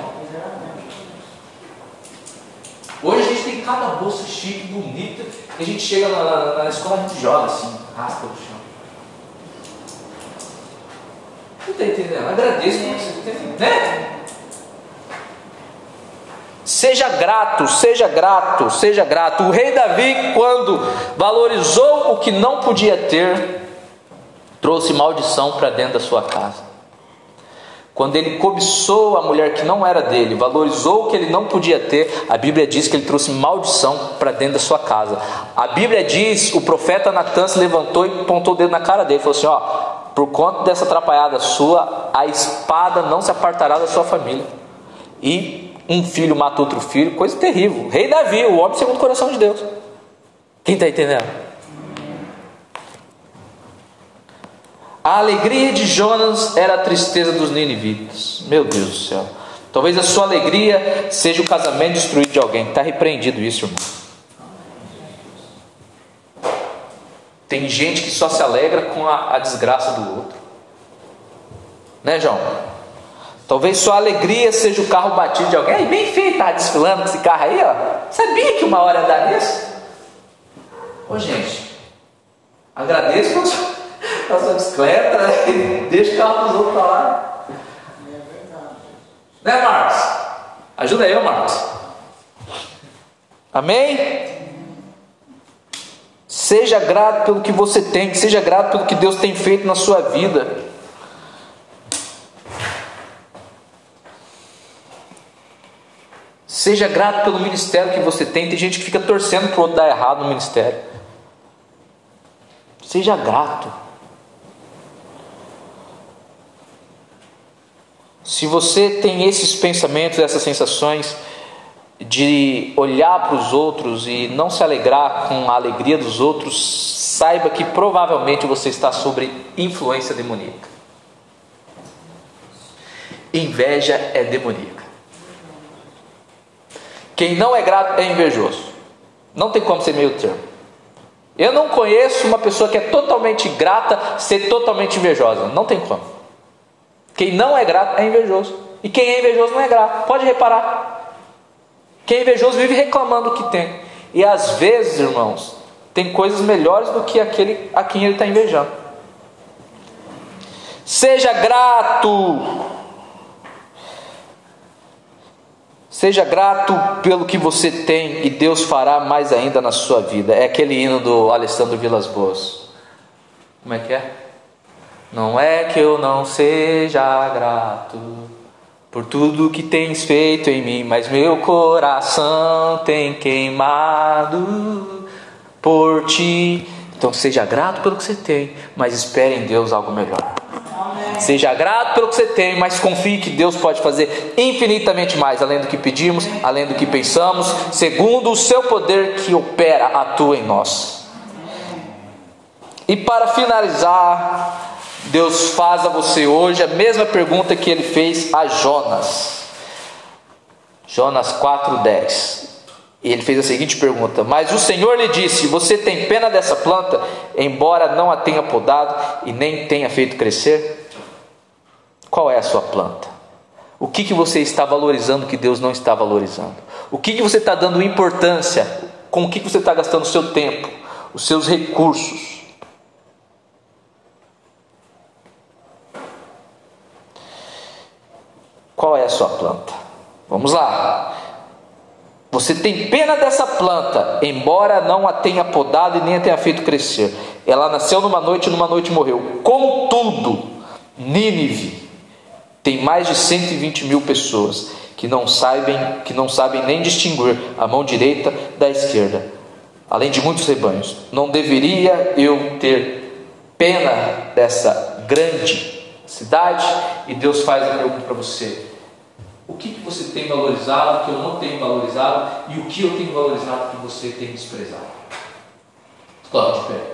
Hoje a gente tem cada bolsa chique, bonita, e a gente chega na, na, na escola e a gente joga assim, raspa no chão. Não está entendendo? Agradeço que você tem, né? Seja grato, seja grato, seja grato. O rei Davi, quando valorizou o que não podia ter, trouxe maldição para dentro da sua casa. Quando ele cobiçou a mulher que não era dele, valorizou o que ele não podia ter, a Bíblia diz que ele trouxe maldição para dentro da sua casa. A Bíblia diz, o profeta Natan se levantou e pontou o dedo na cara dele falou assim: Ó, por conta dessa atrapalhada sua, a espada não se apartará da sua família. E um filho mata outro filho, coisa terrível. Rei Davi, o homem segundo o coração de Deus. Quem está entendendo? A alegria de Jonas era a tristeza dos ninivitas. Meu Deus do céu. Talvez a sua alegria seja o casamento destruído de alguém. Está repreendido isso, irmão. Tem gente que só se alegra com a, a desgraça do outro. Né, João? Talvez sua alegria seja o carro batido de alguém. Aí, bem feito, tá desfilando esse carro aí, ó. Sabia que uma hora ia dar nisso? Ô, gente, agradeço pela sua, bicicleta, né? deixa o carro dos outros para lá. É. Né, Marcos? Ajuda eu, Marcos. Amém? Seja grato pelo que você tem, seja grato pelo que Deus tem feito na sua vida. Seja grato pelo ministério que você tem. Tem gente que fica torcendo para o outro dar errado no ministério. Seja grato. Se você tem esses pensamentos, essas sensações de olhar para os outros e não se alegrar com a alegria dos outros, saiba que provavelmente você está sob influência demoníaca. Inveja é demoníaca. Quem não é grato é invejoso. Não tem como ser meio termo. Eu não conheço uma pessoa que é totalmente grata ser totalmente invejosa. Não tem como. Quem não é grato é invejoso. E quem é invejoso não é grato. Pode reparar. Quem é invejoso vive reclamando o que tem. E às vezes, irmãos, tem coisas melhores do que aquele a quem ele está invejando. Seja grato. Seja grato pelo que você tem e Deus fará mais ainda na sua vida. É aquele hino do Alessandro Vilas Boas. Como é que é? Não é que eu não seja grato por tudo que tens feito em mim, mas meu coração tem queimado por ti. Então seja grato pelo que você tem, mas espere em Deus algo melhor. Seja grato pelo que você tem, mas confie que Deus pode fazer infinitamente mais, além do que pedimos, além do que pensamos, segundo o seu poder que opera, atua em nós. E para finalizar, Deus faz a você hoje a mesma pergunta que ele fez a Jonas. Jonas 4:10. E ele fez a seguinte pergunta: Mas o Senhor lhe disse: Você tem pena dessa planta, embora não a tenha podado e nem tenha feito crescer? Qual é a sua planta? O que, que você está valorizando que Deus não está valorizando? O que, que você está dando importância? Com o que, que você está gastando o seu tempo, os seus recursos? Qual é a sua planta? Vamos lá. Você tem pena dessa planta, embora não a tenha podado e nem a tenha feito crescer. Ela nasceu numa noite e numa noite morreu. Contudo, Nínive tem mais de 120 mil pessoas que não sabem, que não sabem nem distinguir a mão direita da esquerda, além de muitos rebanhos. Não deveria eu ter pena dessa grande cidade? E Deus faz a pergunta para você: o que, que você tem valorizado, que eu não tenho valorizado e o que eu tenho valorizado que você tem desprezado. Coloque de pé.